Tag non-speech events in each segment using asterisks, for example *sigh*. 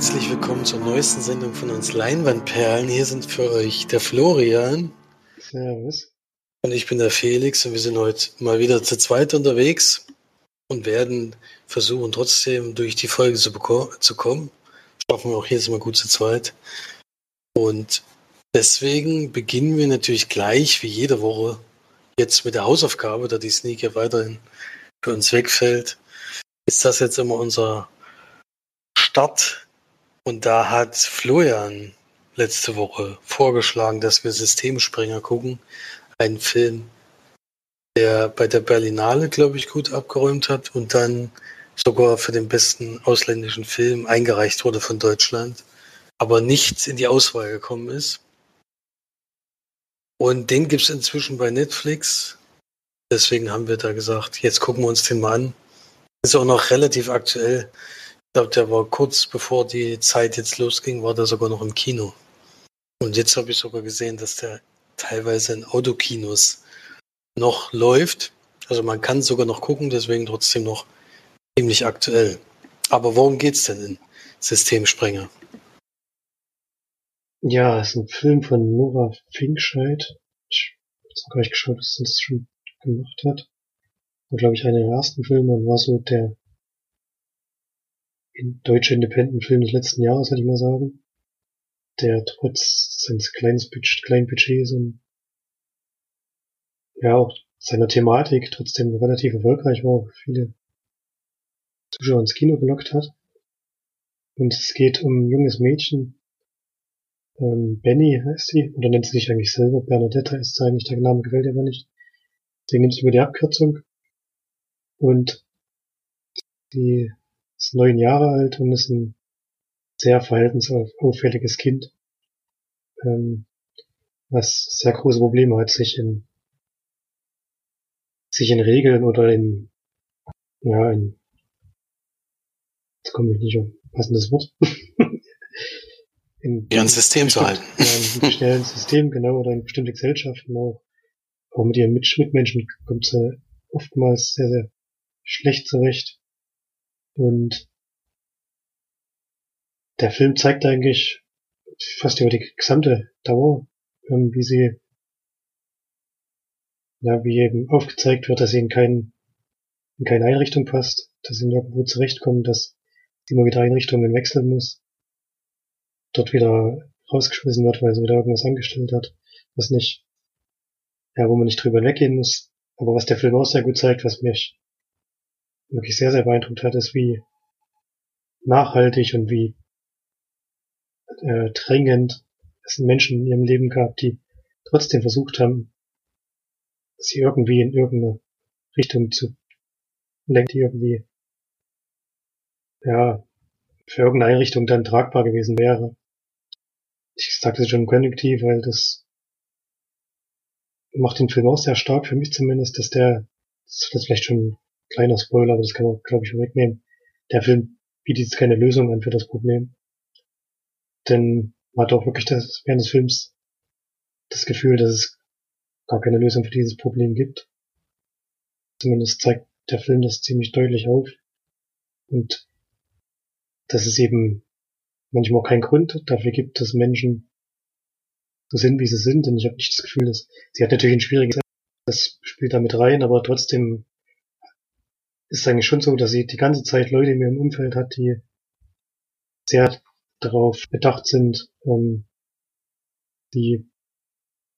herzlich willkommen zur neuesten Sendung von uns Leinwandperlen. Hier sind für euch der Florian. Servus. Und ich bin der Felix und wir sind heute mal wieder zu zweit unterwegs und werden versuchen, trotzdem durch die Folge zu, zu kommen. Schaffen wir auch hier mal gut zu zweit. Und deswegen beginnen wir natürlich gleich, wie jede Woche, jetzt mit der Hausaufgabe, da die Sneak ja weiterhin für uns wegfällt. Ist das jetzt immer unser Start? Und da hat Florian letzte Woche vorgeschlagen, dass wir Systemsprenger gucken. Ein Film, der bei der Berlinale, glaube ich, gut abgeräumt hat und dann sogar für den besten ausländischen Film eingereicht wurde von Deutschland, aber nicht in die Auswahl gekommen ist. Und den gibt es inzwischen bei Netflix. Deswegen haben wir da gesagt, jetzt gucken wir uns den mal an. Ist auch noch relativ aktuell. Ich glaube, der war kurz bevor die Zeit jetzt losging, war der sogar noch im Kino. Und jetzt habe ich sogar gesehen, dass der teilweise in Autokinos noch läuft. Also man kann sogar noch gucken, deswegen trotzdem noch ziemlich aktuell. Aber worum geht's denn in Systemsprenger? Ja, es ist ein Film von Nora Finkscheid. Ich habe gar nicht geschaut, was das schon gemacht hat. War, glaube ich, einer der ersten Filme und war so der deutsche Independent-Film des letzten Jahres, würde ich mal sagen. Der trotz seines kleinen, kleinen Budgets und ja, auch seiner Thematik trotzdem relativ erfolgreich war, viele Zuschauer ins Kino gelockt hat. Und es geht um ein junges Mädchen, ähm, Benny heißt sie, oder nennt sie sich eigentlich selber, Bernadetta ist sie eigentlich, der Name gefällt ihr aber nicht. Deswegen nimmt sie über die Abkürzung. Und sie ist neun Jahre alt und ist ein sehr verhaltensauffälliges Kind, ähm, was sehr große Probleme hat, sich in sich in Regeln oder in ja in jetzt komme ich nicht auf passendes Wort *laughs* in ein System zu halten. *laughs* Ja, in einem schnellen System, genau, oder in bestimmte Gesellschaften auch. Auch mit ihren Mitmenschen kommt sie oftmals sehr, sehr schlecht zurecht. Und der Film zeigt eigentlich fast über die gesamte Dauer, ähm, wie sie, ja, wie eben aufgezeigt wird, dass sie in, kein, in keine Einrichtung passt, dass sie nirgendwo zurechtkommt, dass sie immer wieder Einrichtungen wechseln muss dort wieder rausgeschmissen wird, weil sie wieder irgendwas angestellt hat, was nicht, ja, wo man nicht drüber weggehen muss. Aber was der Film auch sehr gut zeigt, was mich wirklich sehr, sehr beeindruckt hat, ist, wie nachhaltig und wie äh, drängend es Menschen in ihrem Leben gab, die trotzdem versucht haben, sie irgendwie in irgendeine Richtung zu lenken, die irgendwie ja für irgendeine Einrichtung dann tragbar gewesen wäre. Ich sage das schon konjunktiv, weil das macht den Film auch sehr stark, für mich zumindest, dass der, das vielleicht schon kleiner Spoiler, aber das kann man, glaube ich, wegnehmen. Der Film bietet jetzt keine Lösung an für das Problem. Denn man hat auch wirklich das, während des Films das Gefühl, dass es gar keine Lösung für dieses Problem gibt. Zumindest zeigt der Film das ziemlich deutlich auf. Und dass es eben manchmal keinen Grund dafür gibt, dass Menschen so sind, wie sie sind. Denn ich habe nicht das Gefühl, dass sie hat natürlich ein schwieriges, das spielt da mit rein, aber trotzdem ist eigentlich schon so, dass sie die ganze Zeit Leute in ihrem Umfeld hat, die sehr darauf bedacht sind, ähm, die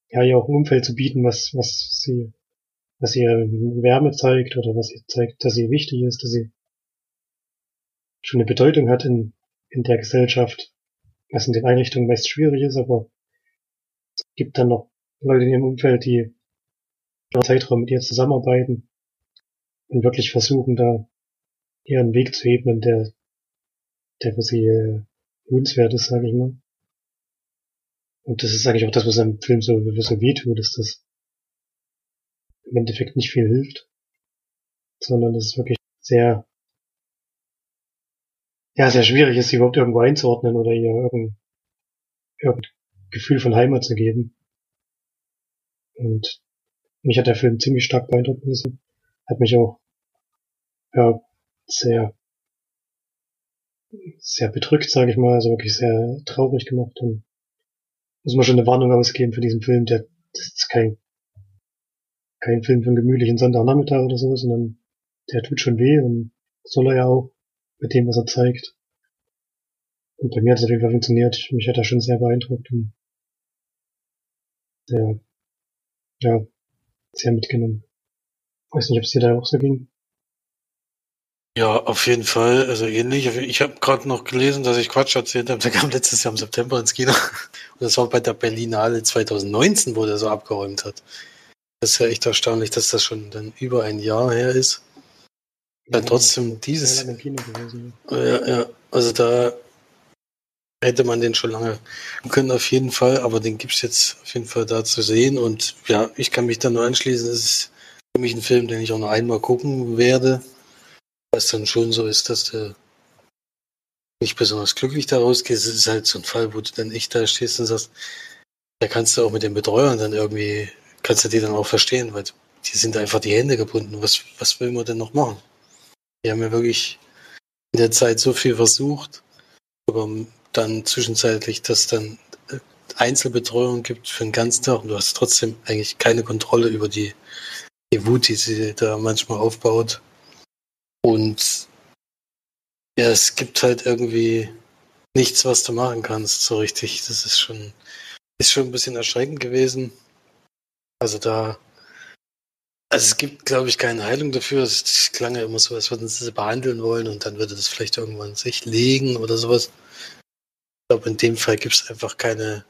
ja ihr auch ein Umfeld zu bieten, was was sie was ihr Wärme zeigt oder was sie zeigt, dass sie wichtig ist, dass sie schon eine Bedeutung hat in in der Gesellschaft, was in den Einrichtungen meist schwierig ist, aber es gibt dann noch Leute in ihrem Umfeld, die einen Zeitraum mit ihr zusammenarbeiten und wirklich versuchen, da ihren Weg zu ebnen, der, der für sie äh, lohnenswert ist, sage ich mal. Und das ist eigentlich auch das, was im Film so, so wehtut, dass das im Endeffekt nicht viel hilft, sondern das ist wirklich sehr ja, sehr schwierig ist, sie überhaupt irgendwo einzuordnen oder ihr irgendein, irgendein Gefühl von Heimat zu geben. Und mich hat der Film ziemlich stark beeindruckt müssen. Hat mich auch, ja, sehr, sehr bedrückt, sage ich mal, also wirklich sehr traurig gemacht und muss man schon eine Warnung ausgeben für diesen Film, der das ist kein kein Film für einen gemütlichen Sonntagnachmittag oder so, sondern der tut schon weh und soll er ja auch mit dem, was er zeigt. Und bei mir hat es auf jeden Fall funktioniert. Mich hat er schon sehr beeindruckt und sehr, ja, sehr mitgenommen. Weiß nicht, ob es dir da auch so ging. Ja, auf jeden Fall. Also ähnlich. Ich habe gerade noch gelesen, dass ich Quatsch erzählt habe. *laughs* Der kam letztes Jahr im September ins Kino. Und das war bei der Berlinale 2019, wo der so abgeräumt hat. Das ist ja echt erstaunlich, dass das schon dann über ein Jahr her ist. Ja, ja trotzdem dieses. Ja, ja, also da hätte man den schon lange können, auf jeden Fall. Aber den gibt's jetzt auf jeden Fall da zu sehen. Und ja, ich kann mich da nur anschließen. Es ist für mich ein Film, den ich auch noch einmal gucken werde was dann schon so ist, dass du nicht besonders glücklich daraus gehst. Es ist halt so ein Fall, wo du dann echt da stehst und sagst, da kannst du auch mit den Betreuern dann irgendwie, kannst du die dann auch verstehen, weil die sind einfach die Hände gebunden. Was, was will man denn noch machen? Die haben ja wirklich in der Zeit so viel versucht, aber dann zwischenzeitlich, dass dann äh, Einzelbetreuung gibt für den ganzen Tag und du hast trotzdem eigentlich keine Kontrolle über die, die Wut, die sie da manchmal aufbaut. Und ja, es gibt halt irgendwie nichts, was du machen kannst, so richtig. Das ist schon, ist schon ein bisschen erschreckend gewesen. Also da, also es gibt, glaube ich, keine Heilung dafür. Es klang ja immer so, als würden sie sie behandeln wollen und dann würde das vielleicht irgendwann sich legen oder sowas. Ich glaube, in dem Fall gibt es einfach keine,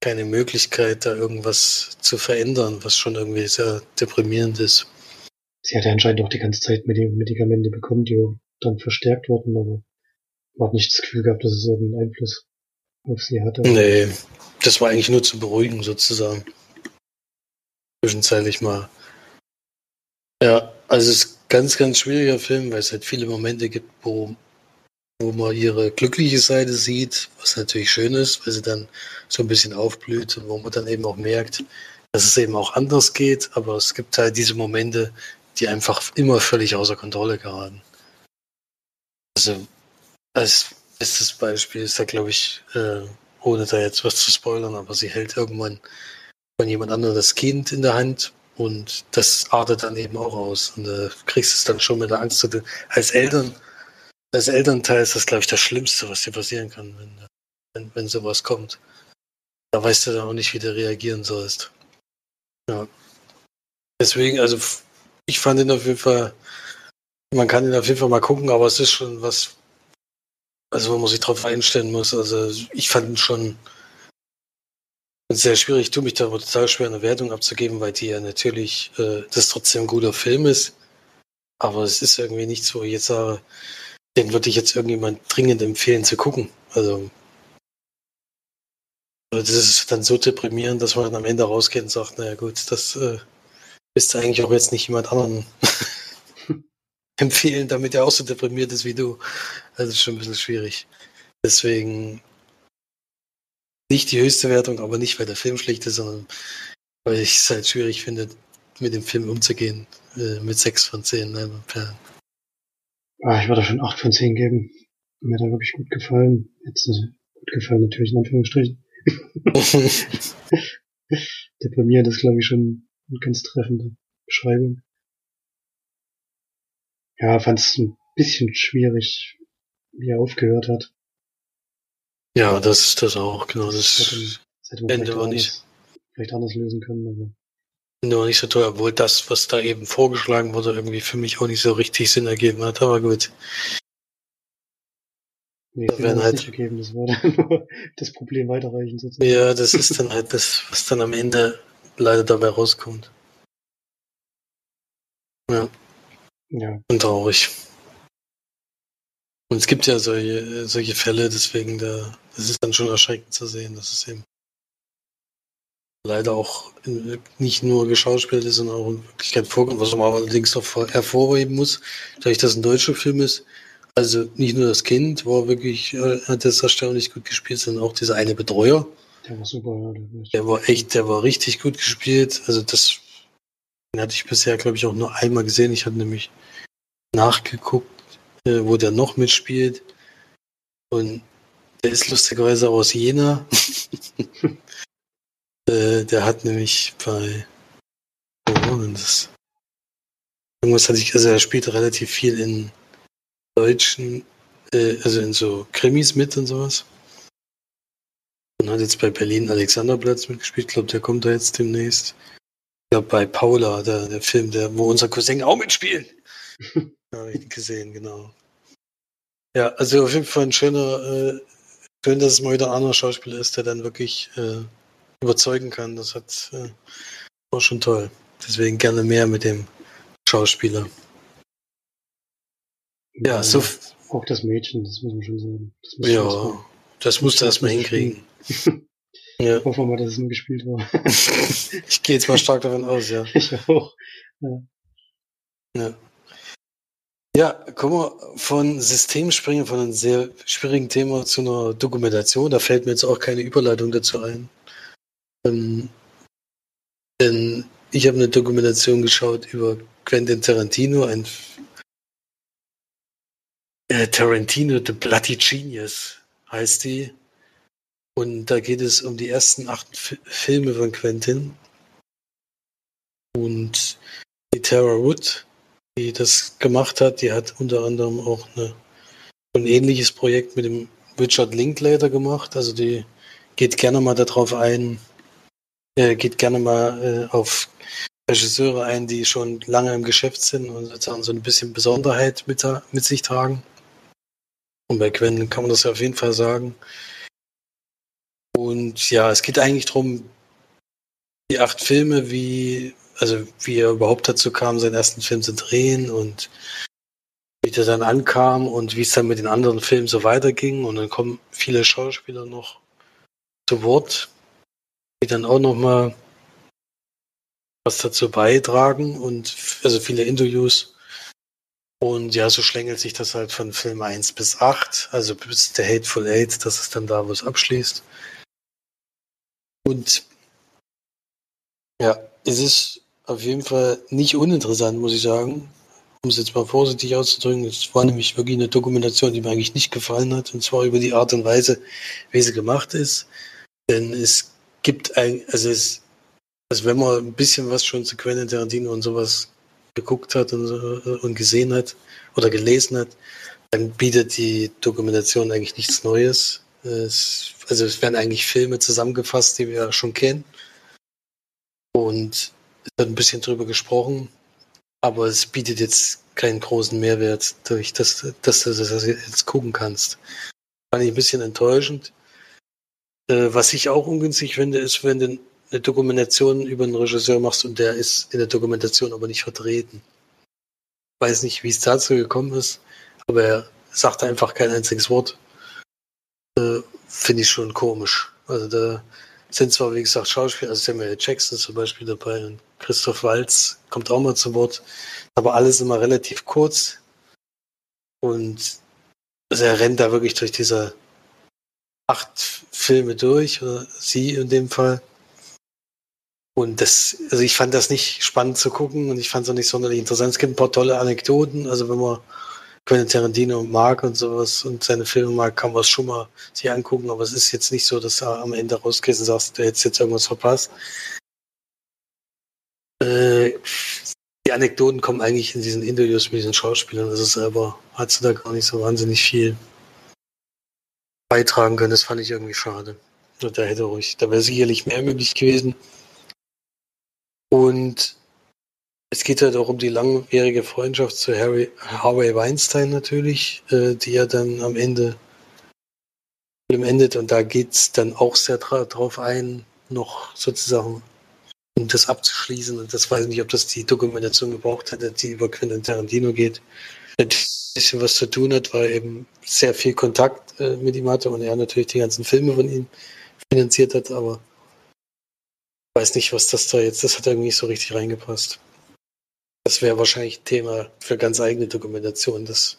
keine Möglichkeit, da irgendwas zu verändern, was schon irgendwie sehr deprimierend ist. Sie hatte anscheinend auch die ganze Zeit Medikamente bekommen, die dann verstärkt wurden, aber man hat nicht das Gefühl gehabt, dass es irgendeinen Einfluss auf sie hatte. Nee, das war eigentlich nur zu beruhigen sozusagen. Zwischenzeitlich mal. Ja, also es ist ganz, ganz schwieriger Film, weil es halt viele Momente gibt, wo, wo man ihre glückliche Seite sieht, was natürlich schön ist, weil sie dann so ein bisschen aufblüht und wo man dann eben auch merkt, dass es eben auch anders geht, aber es gibt halt diese Momente, die einfach immer völlig außer Kontrolle geraten. Also als bestes Beispiel ist da, glaube ich, äh, ohne da jetzt was zu spoilern, aber sie hält irgendwann von jemand anderem das Kind in der Hand und das artet dann eben auch aus. Und du äh, kriegst es dann schon mit der Angst. Als Eltern, als Elternteil ist das, glaube ich, das Schlimmste, was dir passieren kann, wenn, wenn, wenn sowas kommt. Da weißt du dann auch nicht, wie du reagieren sollst. Ja. Deswegen, also ich fand ihn auf jeden Fall, man kann ihn auf jeden Fall mal gucken, aber es ist schon was, also wo man sich drauf einstellen muss. Also ich fand ihn schon sehr schwierig. Ich tue mich da total schwer, eine Wertung abzugeben, weil die ja natürlich, äh, das trotzdem ein guter Film ist. Aber es ist irgendwie nichts, wo ich jetzt sage, den würde ich jetzt irgendjemand dringend empfehlen zu gucken. Also das ist dann so deprimierend, dass man dann am Ende rausgeht und sagt, naja gut, das äh, bist du eigentlich auch jetzt nicht jemand anderen *laughs* empfehlen, damit er auch so deprimiert ist wie du. Also ist schon ein bisschen schwierig. Deswegen nicht die höchste Wertung, aber nicht, weil der Film schlecht ist, sondern weil ich es halt schwierig finde, mit dem Film umzugehen. Äh, mit 6 von 10. Ne, ah, ich würde schon 8 von 10 geben. Mir hat er wirklich gut gefallen. Jetzt äh, gut gefallen natürlich in Anführungsstrichen. *laughs* *laughs* Deprimiert ist, glaube ich, schon eine ganz treffende Beschreibung. Ja, fand es ein bisschen schwierig, wie er aufgehört hat. Ja, das ist das auch, genau. Das, das hätte man Ende vielleicht, war anders, nicht, vielleicht anders lösen können, aber. Ende war nicht so toll, obwohl das, was da eben vorgeschlagen wurde, irgendwie für mich auch nicht so richtig Sinn ergeben hat, aber gut. Nee, da werden halt ergeben, das nur *laughs* das Problem weiterreichen sozusagen. Ja, das ist dann halt das, was dann am Ende leider dabei rauskommt. Ja. Ja. Und traurig. Und es gibt ja solche, solche Fälle, deswegen da, das ist dann schon erschreckend zu sehen, dass es eben leider auch nicht nur geschauspielt ist, sondern auch in Wirklichkeit vorkommt, was man allerdings noch hervorheben muss, dadurch, dass es ein deutscher Film ist. Also nicht nur das Kind war wirklich, äh, hat das erstaunlich gut gespielt, sondern auch dieser eine Betreuer, der war super, ja. Der war echt, der war richtig gut gespielt. Also das den hatte ich bisher, glaube ich, auch nur einmal gesehen. Ich hatte nämlich nachgeguckt, äh, wo der noch mitspielt. Und der ist lustigerweise aus Jena. *laughs* äh, der hat nämlich bei. Denn das? Irgendwas hatte ich, also er spielt relativ viel in deutschen, äh, also in so Krimis mit und sowas. Und hat jetzt bei Berlin Alexanderplatz mitgespielt. Ich glaube, der kommt da jetzt demnächst. Ich glaube, bei Paula, der, der Film, der, wo unser Cousin auch mitspielt. *laughs* Habe ich gesehen, genau. Ja, also auf jeden Fall ein schöner, äh, schön, dass es mal wieder ein anderer Schauspieler ist, der dann wirklich äh, überzeugen kann. Das hat äh, war schon toll. Deswegen gerne mehr mit dem Schauspieler. Ja, so. Auch das Mädchen, das muss man schon sagen. Ja, das musst du erstmal hinkriegen. *laughs* ja. Hoffen wir mal, dass es nur gespielt war. *laughs* ich gehe jetzt mal stark davon aus, ja. Ich auch. Ja. ja. Ja, kommen wir von Systemspringen, von einem sehr schwierigen Thema zu einer Dokumentation. Da fällt mir jetzt auch keine Überleitung dazu ein. Ähm, denn ich habe eine Dokumentation geschaut über Quentin Tarantino, ein äh, Tarantino The Bloody Genius heißt die. Und da geht es um die ersten acht F Filme von Quentin. Und die Tara Wood die das gemacht hat, die hat unter anderem auch eine, ein ähnliches Projekt mit dem Richard Linklater gemacht. Also die geht gerne mal darauf ein, äh, geht gerne mal äh, auf Regisseure ein, die schon lange im Geschäft sind und sozusagen so ein bisschen Besonderheit mit, mit sich tragen. Und bei Quentin kann man das ja auf jeden Fall sagen. Und ja, es geht eigentlich darum, die acht Filme, wie also wie er überhaupt dazu kam, seinen ersten Film zu drehen und wie der dann ankam und wie es dann mit den anderen Filmen so weiterging. Und dann kommen viele Schauspieler noch zu Wort, die dann auch nochmal was dazu beitragen und also viele Interviews. Und ja, so schlängelt sich das halt von Film 1 bis 8, also bis der Hateful Eight, das ist dann da, wo es abschließt. Und ja, es ist auf jeden Fall nicht uninteressant, muss ich sagen. Um es jetzt mal vorsichtig auszudrücken. Es war nämlich wirklich eine Dokumentation, die mir eigentlich nicht gefallen hat. Und zwar über die Art und Weise, wie sie gemacht ist. Denn es gibt ein, also es, also wenn man ein bisschen was schon zu Quentin Tarantino und sowas geguckt hat und, und gesehen hat oder gelesen hat, dann bietet die Dokumentation eigentlich nichts Neues. Es, also es werden eigentlich Filme zusammengefasst, die wir schon kennen. Und wird ein bisschen drüber gesprochen, aber es bietet jetzt keinen großen Mehrwert, durch das, dass du das jetzt gucken kannst. Fand ich ein bisschen enttäuschend. Äh, was ich auch ungünstig finde, ist, wenn du eine Dokumentation über einen Regisseur machst und der ist in der Dokumentation aber nicht vertreten. Ich weiß nicht, wie es dazu gekommen ist, aber er sagt einfach kein einziges Wort. Äh, finde ich schon komisch. Also da sind zwar, wie gesagt, Schauspieler, also Samuel Jackson zum Beispiel dabei und Christoph Walz kommt auch mal zu Wort, aber alles immer relativ kurz und also er rennt da wirklich durch diese acht Filme durch, oder sie in dem Fall. Und das, also ich fand das nicht spannend zu gucken und ich fand es auch nicht sonderlich interessant. Es gibt ein paar tolle Anekdoten, also wenn man Quentin Tarantino mag und sowas und seine Filme mag, kann man es schon mal sich angucken, aber es ist jetzt nicht so, dass du am Ende rausgehst und sagst, du hättest jetzt irgendwas verpasst. Äh, die Anekdoten kommen eigentlich in diesen Interviews mit diesen Schauspielern, also selber hat du da gar nicht so wahnsinnig viel beitragen können. Das fand ich irgendwie schade. Und da hätte ruhig, da wäre sicherlich mehr möglich gewesen. Und es geht halt auch um die langjährige Freundschaft zu Harry, Harvey Weinstein natürlich, äh, die ja dann am Ende endet und da geht es dann auch sehr drauf ein, noch sozusagen um das abzuschließen. Und das weiß ich nicht, ob das die Dokumentation gebraucht hätte, die über Quentin Tarantino geht. Ein bisschen was zu tun hat, weil eben sehr viel Kontakt äh, mit ihm hatte und er natürlich die ganzen Filme von ihm finanziert hat, aber weiß nicht, was das da jetzt, das hat irgendwie nicht so richtig reingepasst. Das wäre wahrscheinlich Thema für ganz eigene Dokumentation. Das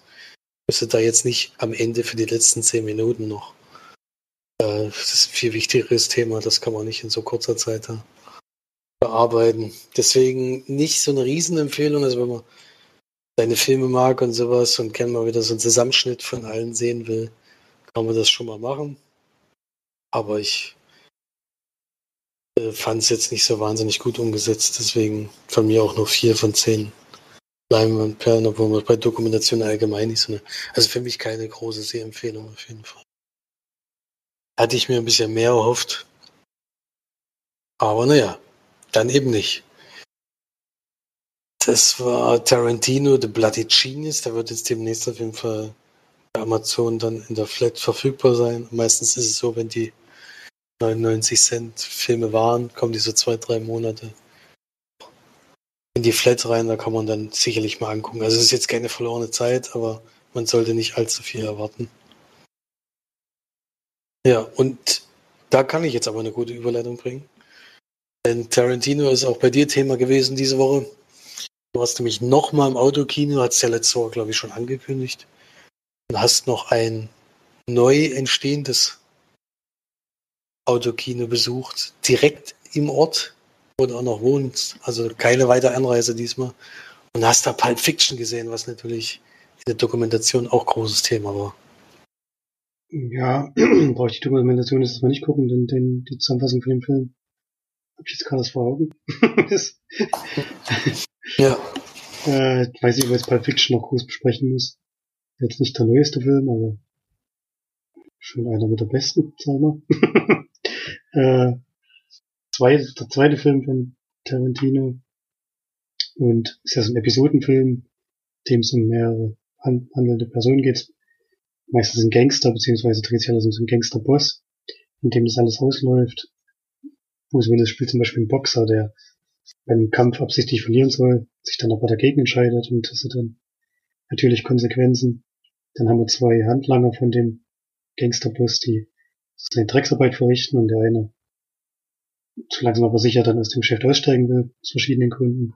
müsste da jetzt nicht am Ende für die letzten zehn Minuten noch. Äh, das ist ein viel wichtigeres Thema, das kann man nicht in so kurzer Zeit da bearbeiten. Deswegen nicht so eine Riesenempfehlung, also wenn man seine Filme mag und sowas und gerne mal wieder so einen Zusammenschnitt von allen sehen will, kann man das schon mal machen. Aber ich äh, fand es jetzt nicht so wahnsinnig gut umgesetzt. Deswegen von mir auch nur vier von zehn Leinwandperlen, obwohl man bei Dokumentation allgemein nicht so eine. Also für mich keine große Sehempfehlung auf jeden Fall. Hatte ich mir ein bisschen mehr erhofft. Aber naja, dann eben nicht. Das war Tarantino, The Bloody Genius. Der wird jetzt demnächst auf jeden Fall bei Amazon dann in der Flat verfügbar sein. Meistens ist es so, wenn die 99 Cent Filme waren, kommen die so zwei, drei Monate in die Flat rein. Da kann man dann sicherlich mal angucken. Also es ist jetzt keine verlorene Zeit, aber man sollte nicht allzu viel erwarten. Ja, und da kann ich jetzt aber eine gute Überleitung bringen. Denn Tarantino ist auch bei dir Thema gewesen diese Woche. Du warst nämlich nochmal im Autokino, hat es ja letzte Woche, glaube ich, schon angekündigt. Und hast noch ein neu entstehendes Autokino besucht, direkt im Ort, wo du auch noch wohnst. Also keine weitere Anreise diesmal. Und hast da Pulp Fiction gesehen, was natürlich in der Dokumentation auch großes Thema war. Ja, *clears throat* brauche ich die Dokumentation jetzt mal nicht gucken, denn, denn die Zusammenfassung von dem Film habe ich jetzt gerade vor Augen. *laughs* Ja. *laughs* Äh, weiß nicht, ob ich jetzt Pulp Fiction noch groß besprechen muss. Jetzt nicht der neueste Film, aber schon einer mit der besten, sagen wir. *laughs* äh, zwei, der zweite Film von Tarantino. Und ist ja so ein Episodenfilm, dem es um mehrere handelnde Personen geht. Meistens ein Gangster, beziehungsweise dreht sich alles um so einen Gangsterboss, in dem das alles ausläuft. Bruce Willis spielt zum Beispiel einen Boxer, der beim Kampf absichtlich verlieren soll, sich dann aber dagegen entscheidet und das hat dann natürlich Konsequenzen. Dann haben wir zwei Handlanger von dem Gangsterboss, die seine Drecksarbeit verrichten und der eine zu langsam aber sicher dann aus dem Geschäft aussteigen will, aus verschiedenen Gründen.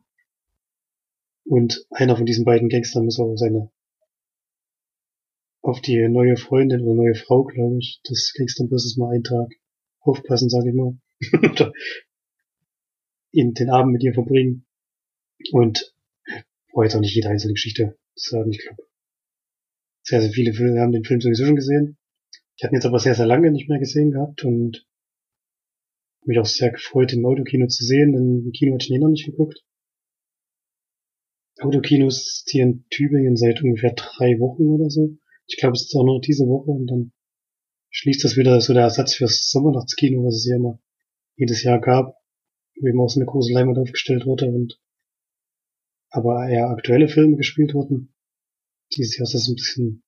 Und einer von diesen beiden Gangstern muss auch seine auf die neue Freundin oder neue Frau, glaube ich, des Gangsterbosses mal einen Tag aufpassen, sage ich mal. *laughs* in den Abend mit ihr verbringen. Und brauche jetzt auch nicht jede einzelne Geschichte sagen, ich glaube. Sehr, sehr viele haben den Film sowieso schon gesehen. Ich hatte ihn jetzt aber sehr, sehr lange nicht mehr gesehen gehabt und mich auch sehr gefreut, im Autokino zu sehen, denn im Kino hatte ich ihn eh noch nicht geguckt. Autokinos hier in Tübingen seit ungefähr drei Wochen oder so. Ich glaube, es ist auch nur diese Woche und dann schließt das wieder so der Ersatz fürs Sommernachtskino, was es ja immer jedes Jahr gab wo eben auch so eine große Leinwand aufgestellt wurde und aber eher aktuelle Filme gespielt wurden. Dieses Jahr ist das ein bisschen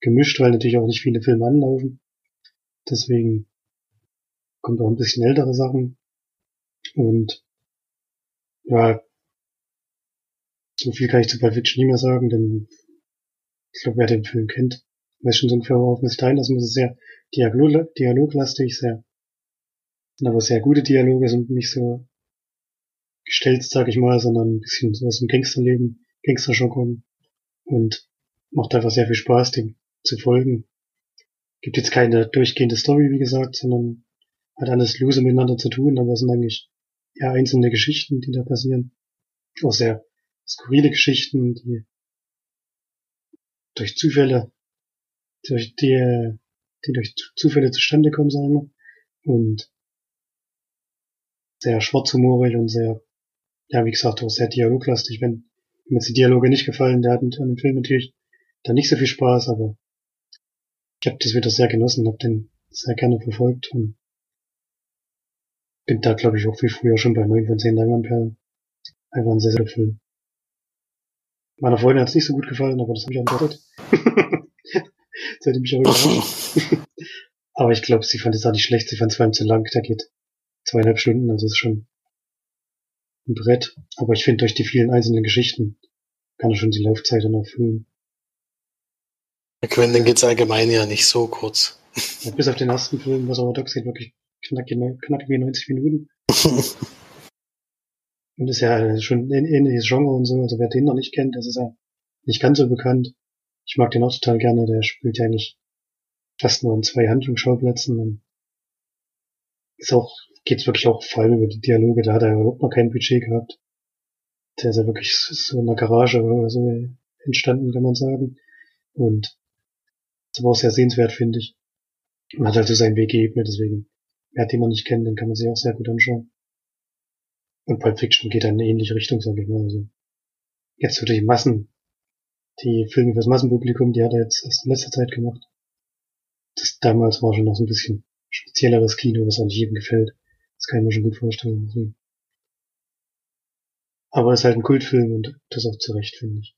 gemischt, weil natürlich auch nicht viele Filme anlaufen. Deswegen kommt auch ein bisschen ältere Sachen. Und ja, so viel kann ich zu Pulp Fiction nicht mehr sagen, denn ich glaube, wer den Film kennt, weiß schon so ungefähr, worauf man sich einlassen muss. Es ist sehr Dialog dialoglastig, sehr, aber sehr gute Dialoge sind nicht so gestellt, sag ich mal, sondern ein bisschen so aus dem Gangsterleben, Gangster-Jargon und macht einfach sehr viel Spaß, dem zu folgen. Gibt jetzt keine durchgehende Story, wie gesagt, sondern hat alles lose miteinander zu tun, aber es sind eigentlich eher einzelne Geschichten, die da passieren. Auch sehr skurrile Geschichten, die durch Zufälle, durch die, die durch Zufälle zustande kommen, sagen wir. Und sehr schwarzhumorig und sehr ja, wie gesagt, auch sehr dialoglastig. Wenn mir jetzt die Dialoge nicht gefallen, der hat an dem Film natürlich dann nicht so viel Spaß, aber ich habe das wieder sehr genossen, habe den sehr gerne verfolgt und bin da, glaube ich, auch viel früher schon bei 9 von 10 Leinwandperlen. Einfach ein sehr, sehr Film. Meiner Freundin hat es nicht so gut gefallen, aber das habe ich das hätte mich auch überrascht. *laughs* *laughs* aber ich glaube, sie fand es auch nicht schlecht, sie fand es vor allem zu lang, der geht zweieinhalb Stunden, also ist schon ein Brett, aber ich finde durch die vielen einzelnen Geschichten kann er schon die Laufzeit dann erfüllen. Bei Quentin geht's allgemein ja nicht so kurz. Ja, bis auf den ersten Film, was aber doch sieht, wirklich knackige, knackige 90 Minuten. *laughs* Und ist ja schon ein ähnliches Genre und so, also wer den noch nicht kennt, das ist ja nicht ganz so bekannt. Ich mag den auch total gerne, der spielt ja eigentlich fast nur in zwei Handlungsschauplätzen und ist auch geht wirklich auch vor allem über die Dialoge, da hat er überhaupt noch kein Budget gehabt. Der ist ja wirklich so in der Garage oder so entstanden, kann man sagen. Und das war sehr sehenswert, finde ich. Man hat halt so seinen Weg geebnet, deswegen, wer den man nicht kennt, den kann man sich auch sehr gut anschauen. Und Pulp Fiction geht dann in eine ähnliche Richtung, sag ich mal. Also, jetzt für die Massen, die Filme fürs Massenpublikum, die hat er jetzt erst in letzter Zeit gemacht. Das damals war schon noch so ein bisschen spezielleres Kino, was auch nicht jedem gefällt. Das kann ich mir schon gut vorstellen. Deswegen. Aber es ist halt ein Kultfilm und das auch zurecht, finde ich.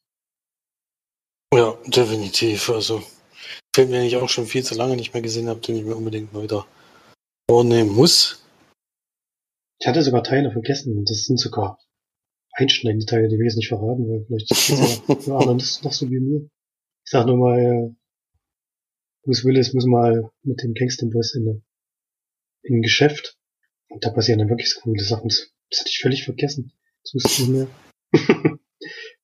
Ja, definitiv. Also, Film, den ich auch schon viel zu lange nicht mehr gesehen habe, den ich mir unbedingt mal wieder vornehmen muss. Ich hatte sogar Teile vergessen und das sind sogar einschneidende Teile, die wir jetzt nicht verraten, weil vielleicht ist *laughs* ja anderen noch so wie mir. Ich sag nur mal, äh, Bruce Willis muss mal mit dem Kingston Boys in, in ein Geschäft und da passieren dann wirklich so coole Sachen. Das, das hatte ich völlig vergessen. Das wusste ich nicht mehr. *laughs*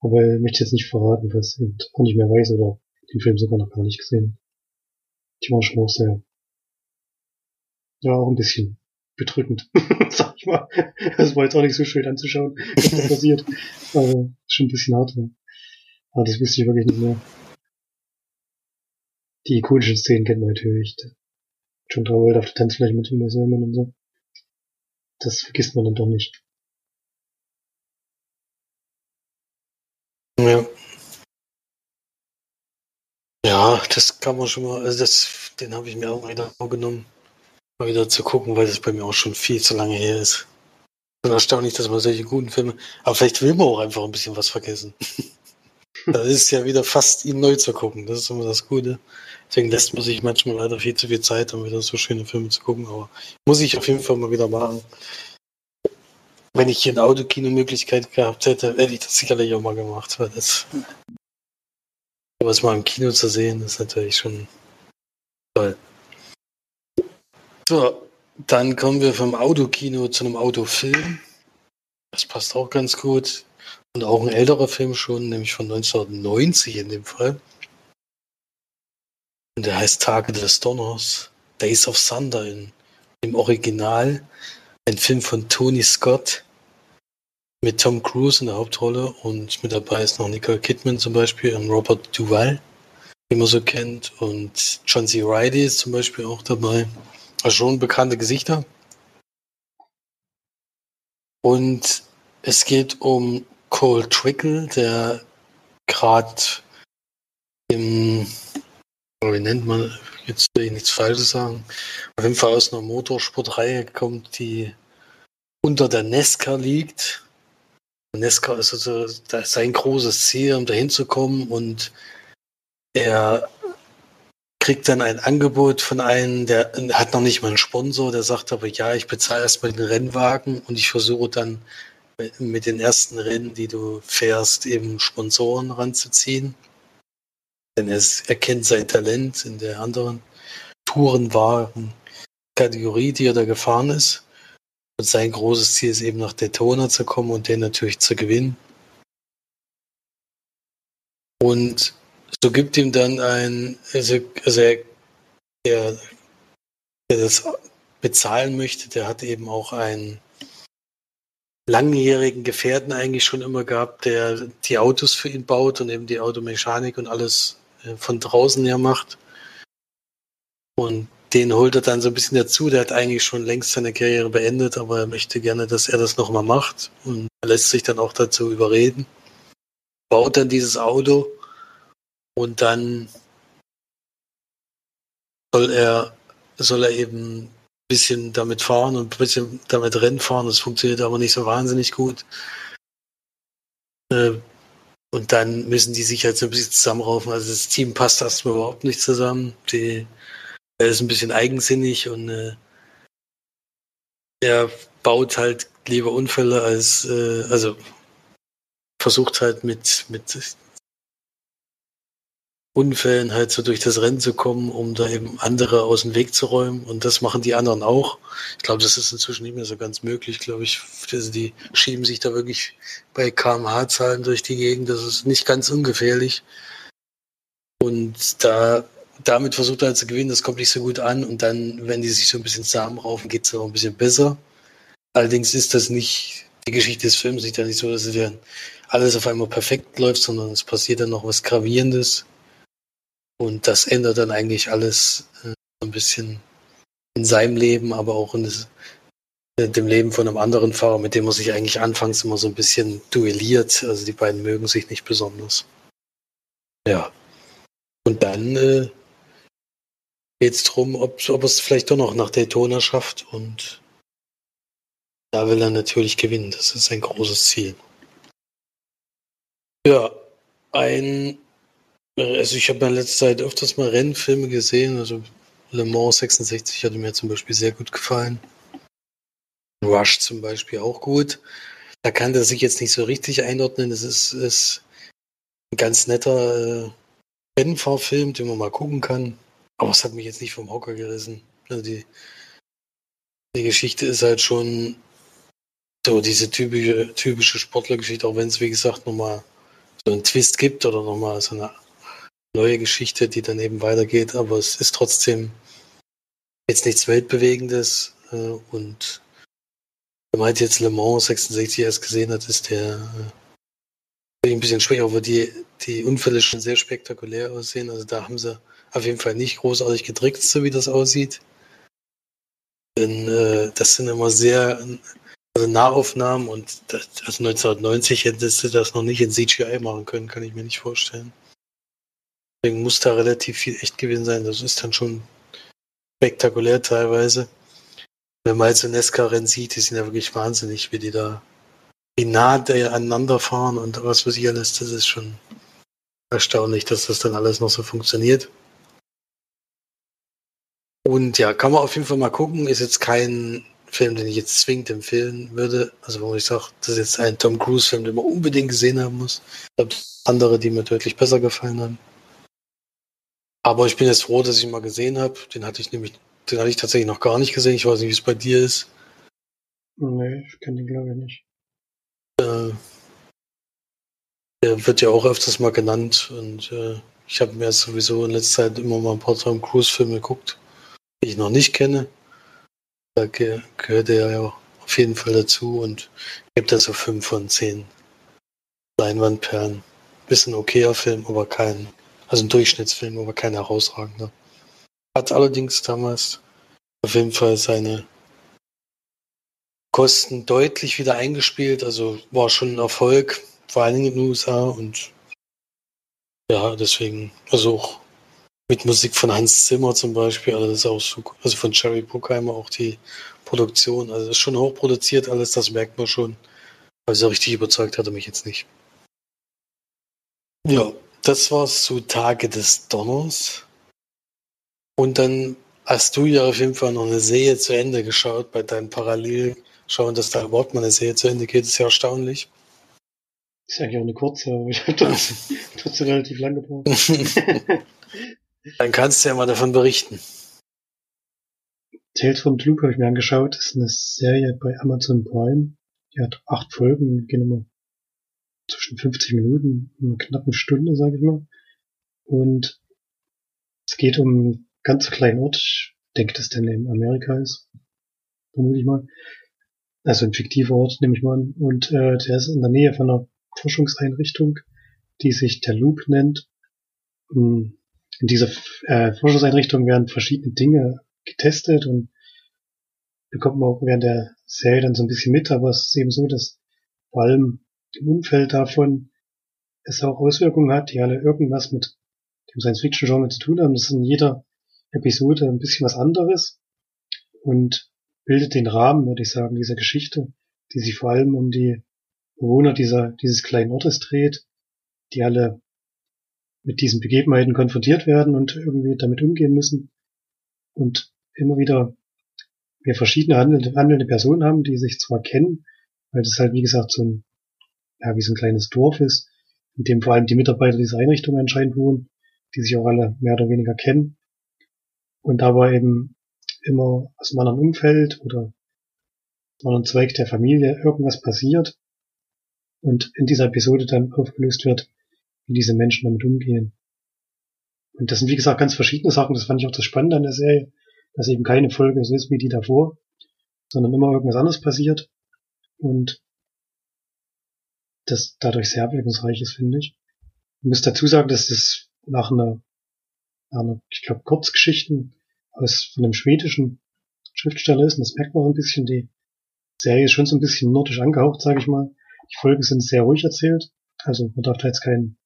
Aber ich möchte jetzt nicht verraten, was ich auch nicht mehr weiß oder den Film sogar noch gar nicht gesehen. Ich war schon auch sehr, ja, auch ein bisschen bedrückend, *laughs* sag ich mal. Das war jetzt auch nicht so schön anzuschauen, was da passiert. Aber schon ein bisschen hart. Ja. Aber das wusste ich wirklich nicht mehr. Die ikonischen Szenen kennt man natürlich. John Travolta auf der Tanzfläche mit Uma Thurman und so. Das vergisst man dann doch nicht. Ja. Ja, das kann man schon mal, also das, den habe ich mir auch wieder vorgenommen, mal wieder zu gucken, weil das bei mir auch schon viel zu lange her ist. Und erstaunlich, dass man solche guten Filme, aber vielleicht will man auch einfach ein bisschen was vergessen. *laughs* da ist ja wieder fast ihn neu zu gucken, das ist immer das Gute. Deswegen lässt man sich manchmal leider viel zu viel Zeit, um wieder so schöne Filme zu gucken, aber muss ich auf jeden Fall mal wieder machen. Wenn ich hier eine Autokino-Möglichkeit gehabt hätte, hätte ich das sicherlich auch mal gemacht, weil das was mal im Kino zu sehen, ist natürlich schon toll. So, dann kommen wir vom Autokino zu einem Autofilm. Das passt auch ganz gut. Und auch ein älterer Film schon, nämlich von 1990 in dem Fall. Und der heißt Tage des Donners, Days of Thunder in, im Original. Ein Film von Tony Scott mit Tom Cruise in der Hauptrolle und mit dabei ist noch Nicole Kidman zum Beispiel und Robert Duvall, den man so kennt. Und John C. Reilly ist zum Beispiel auch dabei. Also schon bekannte Gesichter. Und es geht um Cole Trickle, der gerade im wie nennt man, jetzt will ich nichts Falsches sagen, auf jeden Fall aus einer Motorsportreihe kommt, die unter der Nesca liegt. Nesca ist also sein großes Ziel, um dahin zu kommen und er kriegt dann ein Angebot von einem, der hat noch nicht mal einen Sponsor, der sagt aber, ja, ich bezahle erstmal den Rennwagen und ich versuche dann mit den ersten Rennen, die du fährst, eben Sponsoren ranzuziehen. Denn er, er kennt sein Talent in der anderen Tourenwagen-Kategorie, die er da gefahren ist. Und sein großes Ziel ist eben nach Daytona zu kommen und den natürlich zu gewinnen. Und so gibt ihm dann ein, also, also er, der, der das bezahlen möchte, der hat eben auch einen langjährigen Gefährten eigentlich schon immer gehabt, der die Autos für ihn baut und eben die Automechanik und alles äh, von draußen her macht. Und den holt er dann so ein bisschen dazu. Der hat eigentlich schon längst seine Karriere beendet, aber er möchte gerne, dass er das nochmal macht und lässt sich dann auch dazu überreden. Baut dann dieses Auto und dann soll er, soll er eben ein bisschen damit fahren und ein bisschen damit Rennen fahren. Das funktioniert aber nicht so wahnsinnig gut. Äh, und dann müssen die sich halt so ein bisschen zusammenraufen. Also das Team passt erstmal überhaupt nicht zusammen. Die, er ist ein bisschen eigensinnig und äh, er baut halt lieber Unfälle als, äh, also versucht halt mit, mit Unfällen halt so durch das Rennen zu kommen, um da eben andere aus dem Weg zu räumen. Und das machen die anderen auch. Ich glaube, das ist inzwischen nicht mehr so ganz möglich, glaube ich. Also die schieben sich da wirklich bei kmh-Zahlen durch die Gegend. Das ist nicht ganz ungefährlich. Und da damit versucht er zu gewinnen, das kommt nicht so gut an. Und dann, wenn die sich so ein bisschen zusammenraufen, geht es auch ein bisschen besser. Allerdings ist das nicht die Geschichte des Films nicht, nicht so, dass es dann alles auf einmal perfekt läuft, sondern es passiert dann noch was Gravierendes. Und das ändert dann eigentlich alles. Äh, ein bisschen in seinem Leben, aber auch in das, dem Leben von einem anderen Fahrer, mit dem er sich eigentlich anfangs immer so ein bisschen duelliert. Also die beiden mögen sich nicht besonders. Ja. Und dann äh, geht es darum, ob, ob es vielleicht doch noch nach Daytona schafft. Und da will er natürlich gewinnen. Das ist ein großes Ziel. Ja, ein. Also ich habe in letzter Zeit öfters mal Rennfilme gesehen. Also Le Mans 66 hatte mir zum Beispiel sehr gut gefallen. Rush zum Beispiel auch gut. Da kann er sich jetzt nicht so richtig einordnen. Es ist, ist ein ganz netter äh, Rennfahrfilm, den man mal gucken kann. Aber es hat mich jetzt nicht vom Hocker gerissen. Also die, die Geschichte ist halt schon so diese typische, typische Sportlergeschichte, auch wenn es, wie gesagt, nochmal so einen Twist gibt oder nochmal so eine neue Geschichte, die dann eben weitergeht. Aber es ist trotzdem jetzt nichts Weltbewegendes. Äh, und wenn man halt jetzt Le Mans 66 erst gesehen hat, ist der äh, ein bisschen schwierig, aber die, die Unfälle schon sehr spektakulär aussehen. Also da haben sie auf jeden Fall nicht großartig getrickst, so wie das aussieht. Denn äh, das sind immer sehr also Nahaufnahmen und das, also 1990 hättest du das noch nicht in CGI machen können, kann ich mir nicht vorstellen. Deswegen muss da relativ viel echt gewesen sein. Das ist dann schon spektakulär teilweise. Wenn man jetzt so Nesca-Rennen sieht, die sind ja wirklich wahnsinnig, wie die da wie nah aneinander fahren und was weiß ich alles, das ist schon erstaunlich, dass das dann alles noch so funktioniert. Und ja, kann man auf jeden Fall mal gucken. Ist jetzt kein Film, den ich jetzt zwingend empfehlen würde. Also wo ich sage, das ist jetzt ein Tom Cruise-Film, den man unbedingt gesehen haben muss. Ich glaube, andere, die mir deutlich besser gefallen haben. Aber ich bin jetzt froh, dass ich ihn mal gesehen habe. Den hatte ich nämlich, den hatte ich tatsächlich noch gar nicht gesehen. Ich weiß nicht, wie es bei dir ist. Nee, ich kenne den glaube ich nicht. Äh, der wird ja auch öfters mal genannt und äh, ich habe mir sowieso in letzter Zeit immer mal ein paar Tom Cruise-Filme geguckt die ich noch nicht kenne. Da ge gehört er ja auf jeden Fall dazu und gibt da so fünf von zehn Leinwandperlen. Bisschen okayer Film, aber kein, also ein Durchschnittsfilm, aber kein herausragender. Hat allerdings damals auf jeden Fall seine Kosten deutlich wieder eingespielt, also war schon ein Erfolg, vor allen Dingen in den USA und ja, deswegen, also auch mit Musik von Hans Zimmer zum Beispiel, also das ist auch so, also von Jerry Bruckheimer auch die Produktion, also ist schon hochproduziert alles, das merkt man schon. Aber so richtig überzeugt hat er mich jetzt nicht. Ja, das war's zu Tage des Donners. Und dann hast du ja auf jeden Fall noch eine Serie zu Ende geschaut bei deinen Parallelschauen, dass da überhaupt mal eine Serie zu Ende geht, ist ja erstaunlich. Ist eigentlich auch eine kurze, aber *laughs* ich habe trotzdem relativ lang gebraucht. *laughs* Dann kannst du ja mal davon berichten. Tales from Loop habe ich mir angeschaut. Das ist eine Serie bei Amazon Prime. Die hat acht Folgen, gehen immer zwischen 50 Minuten und einer knappen Stunde, sage ich mal. Und es geht um einen ganz kleinen Ort. Ich denke, dass der in Amerika ist. Vermute ich mal. Also ein fiktiver Ort, nehme ich mal an. Und äh, der ist in der Nähe von einer Forschungseinrichtung, die sich der Loop nennt. Hm, in dieser äh, Forschungseinrichtung werden verschiedene Dinge getestet und bekommt man auch während der Serie dann so ein bisschen mit, aber es ist eben so, dass vor allem im Umfeld davon es auch Auswirkungen hat, die alle irgendwas mit dem Science-Fiction-Genre zu tun haben. Das ist in jeder Episode ein bisschen was anderes und bildet den Rahmen, würde ich sagen, dieser Geschichte, die sich vor allem um die Bewohner dieser, dieses kleinen Ortes dreht, die alle mit diesen Begebenheiten konfrontiert werden und irgendwie damit umgehen müssen. Und immer wieder wir verschiedene handelnde, handelnde Personen haben, die sich zwar kennen, weil das halt wie gesagt so ein, ja, wie so ein kleines Dorf ist, in dem vor allem die Mitarbeiter dieser Einrichtung anscheinend wohnen, die sich auch alle mehr oder weniger kennen. Und dabei eben immer aus einem anderen Umfeld oder einem anderen Zweig der Familie irgendwas passiert und in dieser Episode dann aufgelöst wird, wie diese Menschen damit umgehen. Und das sind, wie gesagt, ganz verschiedene Sachen. Das fand ich auch das Spannende an der Serie, dass eben keine Folge so ist wie die davor, sondern immer irgendwas anderes passiert und das dadurch sehr abwechslungsreich ist, finde ich. Ich muss dazu sagen, dass das nach einer, nach einer ich glaube, Kurzgeschichten aus von einem schwedischen Schriftsteller ist. Und das merkt man auch ein bisschen. Die Serie ist schon so ein bisschen nordisch angehaucht, sage ich mal. Die Folgen sind sehr ruhig erzählt. Also man darf da jetzt kein,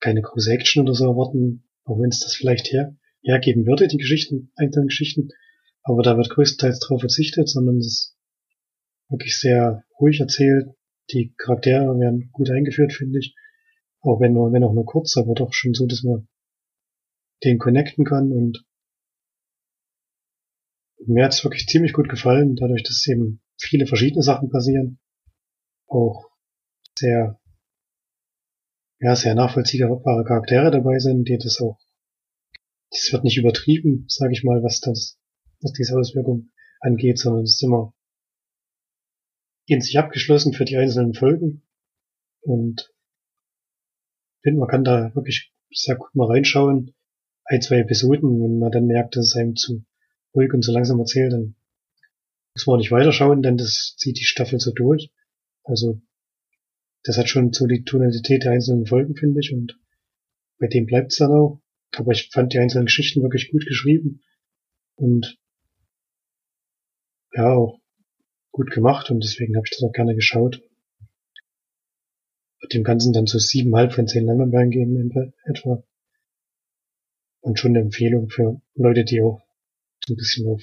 keine große Action oder so erwarten, auch wenn es das vielleicht her, hergeben würde, die Geschichten, einzelnen Geschichten. Aber da wird größtenteils darauf verzichtet, sondern es ist wirklich sehr ruhig erzählt. Die Charaktere werden gut eingeführt, finde ich. Auch wenn nur, wenn auch nur kurz, aber doch schon so, dass man den connecten kann und mir hat's wirklich ziemlich gut gefallen, dadurch, dass eben viele verschiedene Sachen passieren. Auch sehr, ja, sehr nachvollziehbare Charaktere dabei sind, die das auch, das wird nicht übertrieben, sage ich mal, was das, was diese Auswirkung angeht, sondern es ist immer in sich abgeschlossen für die einzelnen Folgen. Und finde, man kann da wirklich sehr gut mal reinschauen. Ein, zwei Episoden, wenn man dann merkt, dass es einem zu ruhig und so langsam erzählt, dann muss man nicht weiterschauen, denn das zieht die Staffel so durch. Also, das hat schon so die Tonalität der einzelnen Folgen, finde ich, und bei dem bleibt's dann auch. Aber ich fand die einzelnen Geschichten wirklich gut geschrieben und ja, auch gut gemacht und deswegen habe ich das auch gerne geschaut. Wird dem Ganzen dann so siebenhalb von zehn Leinwandperlen geben etwa. Und schon eine Empfehlung für Leute, die auch so ein bisschen auf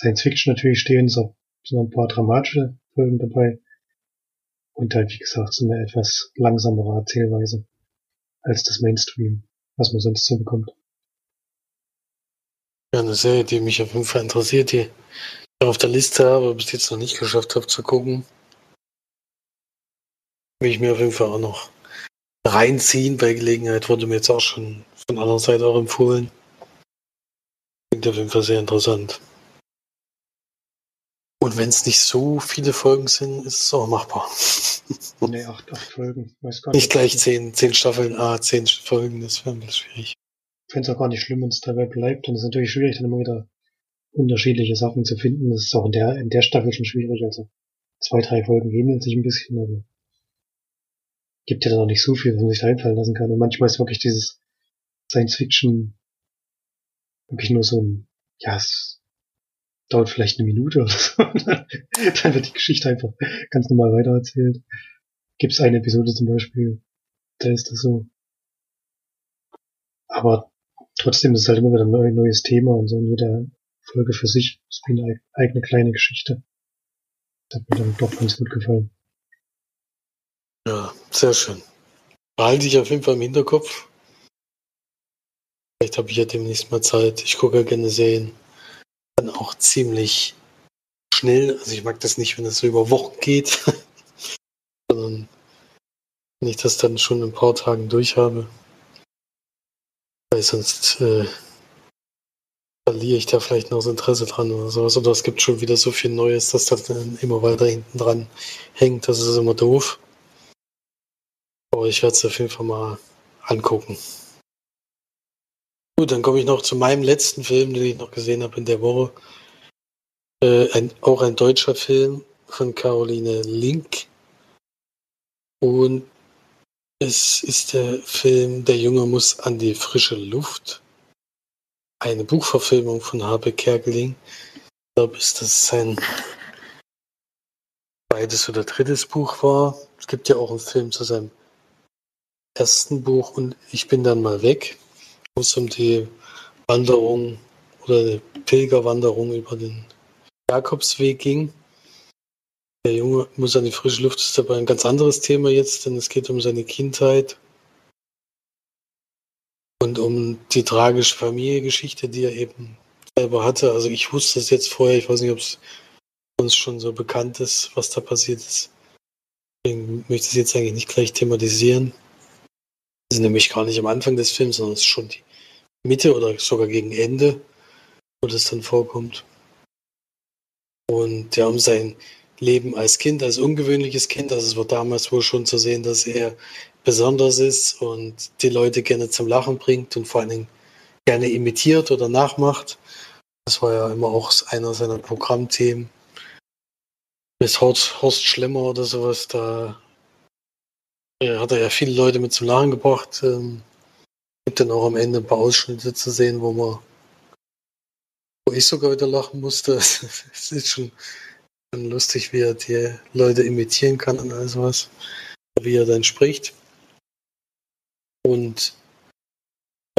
Science Fiction natürlich stehen, so, so ein paar dramatische Folgen dabei. Und halt, wie gesagt, so eine etwas langsamere Erzählweise als das Mainstream, was man sonst so bekommt. Ja, eine Serie, die mich auf jeden Fall interessiert, die auf der Liste habe, aber bis jetzt noch nicht geschafft habe zu gucken. Will ich mir auf jeden Fall auch noch reinziehen. Bei Gelegenheit wurde mir jetzt auch schon von anderer Seite auch empfohlen. Klingt auf jeden Fall sehr interessant. Und wenn es nicht so viele Folgen sind, ist es auch machbar. *laughs* nee, acht, acht Folgen. Weiß gar nicht, nicht gleich zehn, zehn Staffeln, ah, zehn Folgen, das wäre ein bisschen schwierig. Ich finde es auch gar nicht schlimm, wenn es dabei bleibt. Und es ist natürlich schwierig, dann immer wieder unterschiedliche Sachen zu finden. Das ist auch in der, in der Staffel schon schwierig. Also zwei, drei Folgen ähneln sich ein bisschen, aber gibt ja dann auch nicht so viel, was man sich da einfallen lassen kann. Und manchmal ist wirklich dieses Science Fiction wirklich nur so ein, ja, es dauert vielleicht eine Minute oder so. *laughs* dann wird die Geschichte einfach ganz normal weitererzählt. Gibt es eine Episode zum Beispiel, da ist das so. Aber trotzdem ist es halt immer wieder ein neues Thema und so in jeder Folge für sich. Ist wie eine eigene kleine Geschichte. Das hat mir dann doch ganz gut gefallen. Ja, sehr schön. Behalte ich auf jeden Fall im Hinterkopf. Vielleicht habe ich ja demnächst mal Zeit. Ich gucke ja gerne Serien. Dann auch ziemlich schnell. Also ich mag das nicht, wenn es so über Wochen geht. *laughs* Sondern wenn ich das dann schon in ein paar Tagen durch habe. Weil sonst äh, verliere ich da vielleicht noch das Interesse dran oder sowas. Oder es gibt schon wieder so viel Neues, dass das dann immer weiter hinten dran hängt. Das ist immer doof. Aber ich werde es auf jeden Fall mal angucken. Gut, dann komme ich noch zu meinem letzten Film, den ich noch gesehen habe in der Woche. Äh, ein, auch ein deutscher Film von Caroline Link. Und es ist der Film Der Junge muss an die frische Luft eine Buchverfilmung von Habe Kerkeling. Ich glaube, ist das sein zweites oder drittes Buch war. Es gibt ja auch einen Film zu seinem ersten Buch und ich bin dann mal weg, wo es um die Wanderung oder Pilgerwanderung über den Jakobsweg ging. Der Junge muss an die frische Luft, ist dabei ein ganz anderes Thema jetzt, denn es geht um seine Kindheit und um die tragische Familiengeschichte, die er eben selber hatte. Also ich wusste es jetzt vorher, ich weiß nicht, ob es uns schon so bekannt ist, was da passiert ist. Deswegen möchte ich es jetzt eigentlich nicht gleich thematisieren. Ist nämlich gar nicht am Anfang des Films, sondern es ist schon die Mitte oder sogar gegen Ende, wo das dann vorkommt. Und ja, um sein Leben als Kind, als ungewöhnliches Kind, also es war damals wohl schon zu sehen, dass er besonders ist und die Leute gerne zum Lachen bringt und vor allen Dingen gerne imitiert oder nachmacht. Das war ja immer auch einer seiner Programmthemen. Mit Horst, Horst Schlemmer oder sowas, da hat er ja viele Leute mit zum Lachen gebracht. Ähm, gibt dann auch am Ende ein paar Ausschnitte zu sehen, wo man wo ich sogar wieder lachen musste. *laughs* Es ist schon, schon lustig, wie er die Leute imitieren kann und all sowas. Wie er dann spricht. Und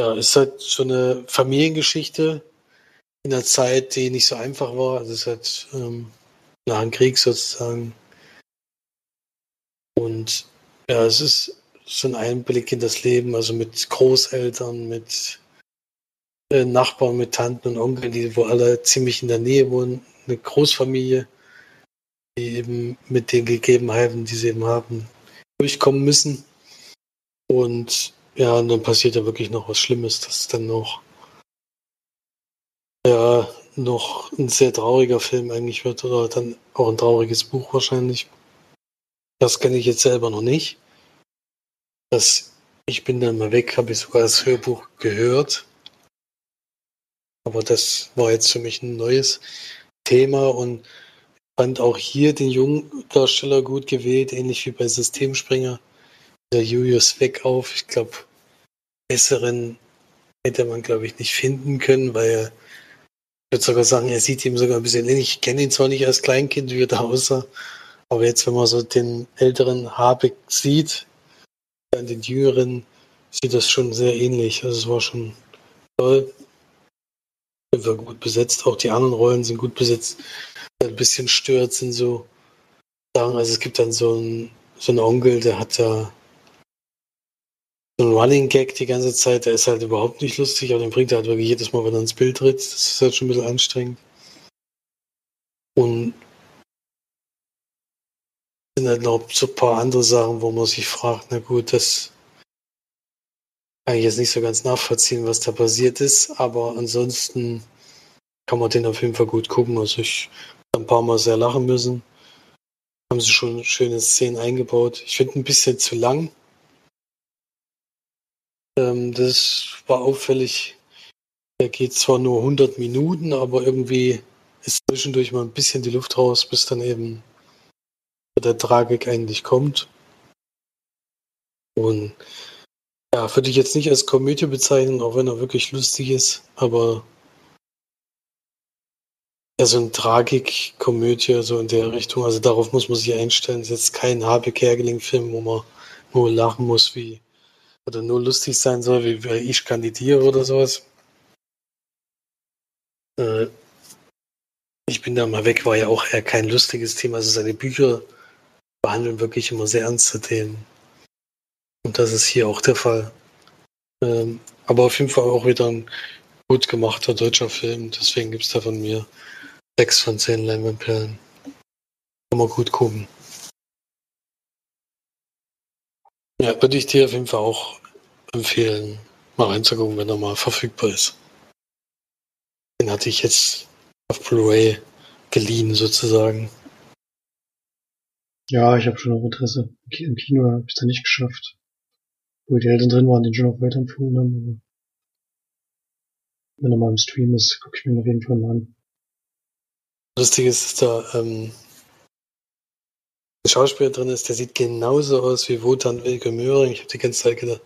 ja, ist halt schon eine Familiengeschichte in einer Zeit, die nicht so einfach war. Also es ist halt ähm, nach dem Krieg sozusagen. Und ja, es ist so ein Einblick in das Leben, also mit Großeltern, mit äh, Nachbarn, mit Tanten und Onkeln, die wo alle ziemlich in der Nähe wohnen, eine Großfamilie, die eben mit den Gegebenheiten, die sie eben haben, durchkommen müssen. Und ja, und dann passiert ja wirklich noch was Schlimmes, dass dann noch ja noch ein sehr trauriger Film eigentlich wird oder dann auch ein trauriges Buch wahrscheinlich. Das kenne ich jetzt selber noch nicht. Das Ich bin dann mal weg, habe ich sogar das Hörbuch gehört. Aber das war jetzt für mich ein neues Thema und fand auch hier den jungen Darsteller gut gewählt, ähnlich wie bei Systemspringer. Der Julius Weckauf, ich glaube, besseren hätte man, glaube ich, nicht finden können, weil er, ich würde sogar sagen, er sieht ihm sogar ein bisschen ähnlich. Ich kenne ihn zwar nicht als Kleinkind, wie er da aussah, aber jetzt, wenn man so den älteren Habeck sieht, dann den jüngeren, sieht das schon sehr ähnlich. Also es war schon toll. War gut besetzt. Auch die anderen Rollen sind gut besetzt. Ein bisschen stört sind so sagen, also es gibt dann so einen, so einen Onkel, der hat da so ein Running Gag die ganze Zeit, der ist halt überhaupt nicht lustig, aber den bringt er halt wirklich jedes Mal, wenn er ins Bild tritt. Das ist halt schon ein bisschen anstrengend. Und sind halt noch so ein paar andere Sachen, wo man sich fragt, na gut, das kann ich jetzt nicht so ganz nachvollziehen, was da passiert ist, aber ansonsten kann man den auf jeden Fall gut gucken. Also ich habe ein paar Mal sehr lachen müssen. Haben sie schon schöne Szenen eingebaut. Ich finde ein bisschen zu lang. Ähm, das war auffällig. Der geht zwar nur 100 Minuten, aber irgendwie ist zwischendurch mal ein bisschen die Luft raus, bis dann eben der Tragik eigentlich kommt. Und ja, würde ich jetzt nicht als Komödie bezeichnen, auch wenn er wirklich lustig ist, aber ja, so eine Tragik-Komödie, so in der Richtung, also darauf muss man sich einstellen. Es ist jetzt kein Habe Kerkeling-Film, wo man nur lachen muss, wie oder nur lustig sein soll, wie, wie ich kandidiere oder sowas. Äh, ich bin da mal weg, war ja auch eher kein lustiges Thema. Also seine Bücher behandeln wirklich immer sehr ernste Themen. Und das ist hier auch der Fall. Ähm, aber auf jeden Fall auch wieder ein gut gemachter deutscher Film. Deswegen gibt es da von mir sechs von zehn Leinwandperlen. Kann man gut gucken. Ja, würde ich dir auf jeden Fall auch empfehlen, mal reinzugucken, wenn er mal verfügbar ist. Den hatte ich jetzt auf Blu-ray geliehen sozusagen. Ja, ich habe schon auch Interesse. Im Kino habe ich es da nicht geschafft. Wo die Eltern drin waren, den schon auch weiterempfohlen haben. Aber wenn er mal im Stream ist, gucke ich mir ihn auf jeden Fall mal an. Lustig ist, dass da ähm, ein Schauspieler drin ist, der sieht genauso aus wie Wotan Wilke Möhring. Ich habe die ganze Zeit gedacht,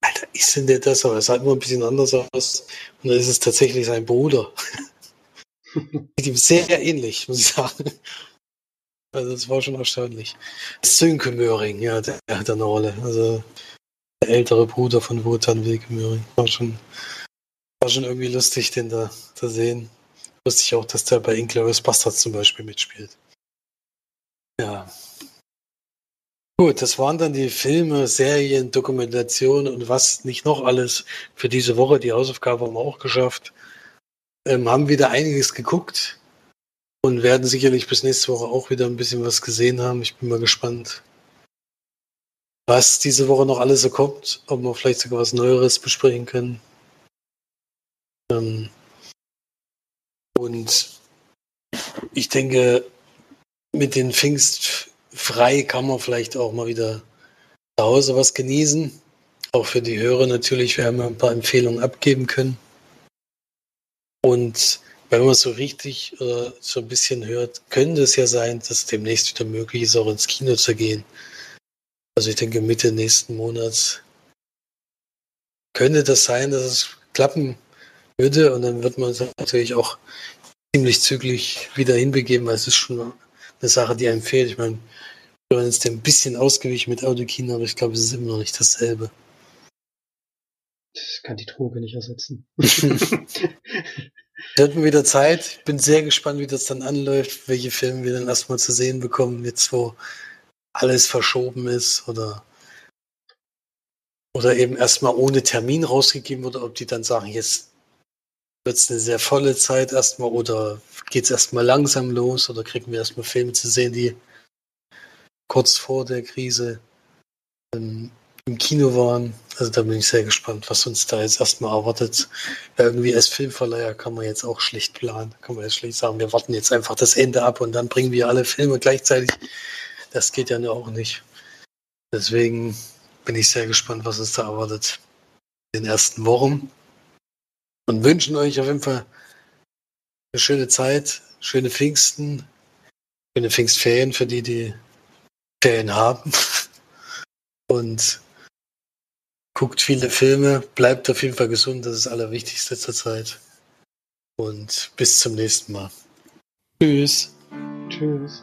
Alter, ist denn der das? Aber er sah immer ein bisschen anders aus. Und dann ist es tatsächlich sein Bruder. *laughs* sieht ihm sehr ähnlich, muss ich sagen. Also das war schon erstaunlich. Sönke Möhring, ja, der, der hat eine Rolle. Also der ältere Bruder von Wotan Wilke Möhring. War schon, war schon irgendwie lustig, den da zu sehen. Wusste ich auch, dass der bei Inglourious Bastards zum Beispiel mitspielt. Ja. Gut, das waren dann die Filme, Serien, Dokumentationen und was nicht noch alles für diese Woche. Die Hausaufgabe haben wir auch geschafft. Ähm, haben wieder einiges geguckt und werden sicherlich bis nächste Woche auch wieder ein bisschen was gesehen haben. Ich bin mal gespannt, was diese Woche noch alles so kommt, ob wir vielleicht sogar was Neueres besprechen können. Ähm und ich denke, mit den Pfingstfrei kann man vielleicht auch mal wieder zu Hause was genießen. Auch für die Hörer natürlich, wir haben ein paar Empfehlungen abgeben können. Und wenn man so richtig äh, so ein bisschen hört, könnte es ja sein, dass es demnächst wieder möglich ist, auch ins Kino zu gehen. Also ich denke, Mitte nächsten Monats könnte das sein, dass es klappen würde. Und dann wird man sich natürlich auch ziemlich zügig wieder hinbegeben, weil es ist schon eine Sache, die einem fehlt. Ich meine, man ist ein bisschen ausgewichen mit Autokino, aber ich glaube, es ist immer noch nicht dasselbe. Das kann die Droge nicht ersetzen. *laughs* *laughs* Wir hatten wieder Zeit. Ich bin sehr gespannt, wie das dann anläuft, welche Filme wir dann erstmal zu sehen bekommen, jetzt wo alles verschoben ist oder, oder eben erstmal ohne Termin rausgegeben wurde, ob die dann sagen, jetzt wird es eine sehr volle Zeit erstmal oder geht es erstmal langsam los oder kriegen wir erstmal Filme zu sehen, die kurz vor der Krise ähm, im Kino waren. Also da bin ich sehr gespannt, was uns da jetzt erstmal erwartet. Irgendwie als Filmverleiher kann man jetzt auch schlecht planen. Kann man jetzt schlecht sagen, wir warten jetzt einfach das Ende ab und dann bringen wir alle Filme gleichzeitig. Das geht ja auch nicht. Deswegen bin ich sehr gespannt, was uns da erwartet in den ersten Wochen. Und wünschen euch auf jeden Fall eine schöne Zeit, schöne Pfingsten, schöne Pfingstferien für die, die Ferien haben. *laughs* Und guckt viele Filme, bleibt auf jeden Fall gesund, das ist das Allerwichtigste zur Zeit. Und bis zum nächsten Mal. Tschüss. Tschüss.